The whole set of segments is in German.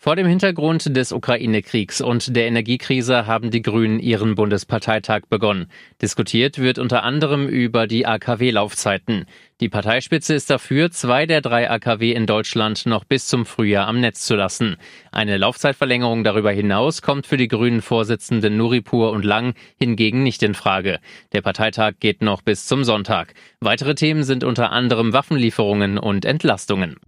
Vor dem Hintergrund des Ukraine-Kriegs und der Energiekrise haben die Grünen ihren Bundesparteitag begonnen. Diskutiert wird unter anderem über die AKW-Laufzeiten. Die Parteispitze ist dafür, zwei der drei AKW in Deutschland noch bis zum Frühjahr am Netz zu lassen. Eine Laufzeitverlängerung darüber hinaus kommt für die Grünen Vorsitzenden Nuripur und Lang hingegen nicht in Frage. Der Parteitag geht noch bis zum Sonntag. Weitere Themen sind unter anderem Waffenlieferungen und Entlastungen.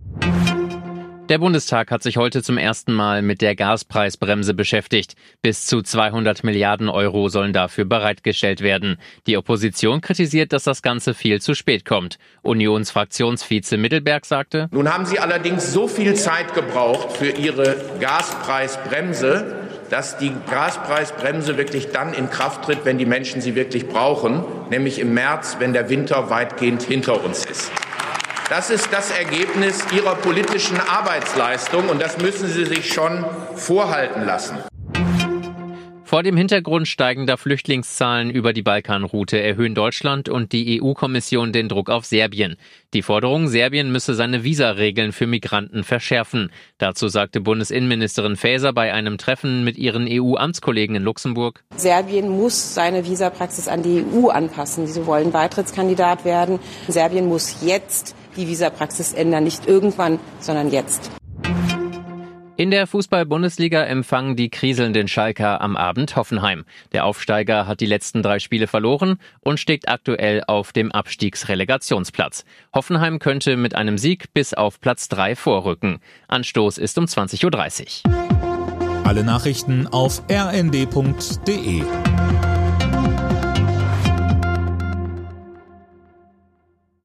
Der Bundestag hat sich heute zum ersten Mal mit der Gaspreisbremse beschäftigt. Bis zu 200 Milliarden Euro sollen dafür bereitgestellt werden. Die Opposition kritisiert, dass das Ganze viel zu spät kommt. Unionsfraktionsvize Mittelberg sagte, Nun haben Sie allerdings so viel Zeit gebraucht für Ihre Gaspreisbremse, dass die Gaspreisbremse wirklich dann in Kraft tritt, wenn die Menschen sie wirklich brauchen, nämlich im März, wenn der Winter weitgehend hinter uns ist. Das ist das Ergebnis Ihrer politischen Arbeitsleistung und das müssen Sie sich schon vorhalten lassen. Vor dem Hintergrund steigender Flüchtlingszahlen über die Balkanroute erhöhen Deutschland und die EU-Kommission den Druck auf Serbien. Die Forderung, Serbien müsse seine Visaregeln für Migranten verschärfen. Dazu sagte Bundesinnenministerin Faeser bei einem Treffen mit ihren EU-Amtskollegen in Luxemburg. Serbien muss seine Visapraxis an die EU anpassen. Sie wollen Beitrittskandidat werden. Serbien muss jetzt die Visapraxis ändern, nicht irgendwann, sondern jetzt. In der Fußball-Bundesliga empfangen die kriselnden Schalker am Abend Hoffenheim. Der Aufsteiger hat die letzten drei Spiele verloren und steht aktuell auf dem Abstiegsrelegationsplatz. Hoffenheim könnte mit einem Sieg bis auf Platz drei vorrücken. Anstoß ist um 20.30 Uhr. Alle Nachrichten auf rnd.de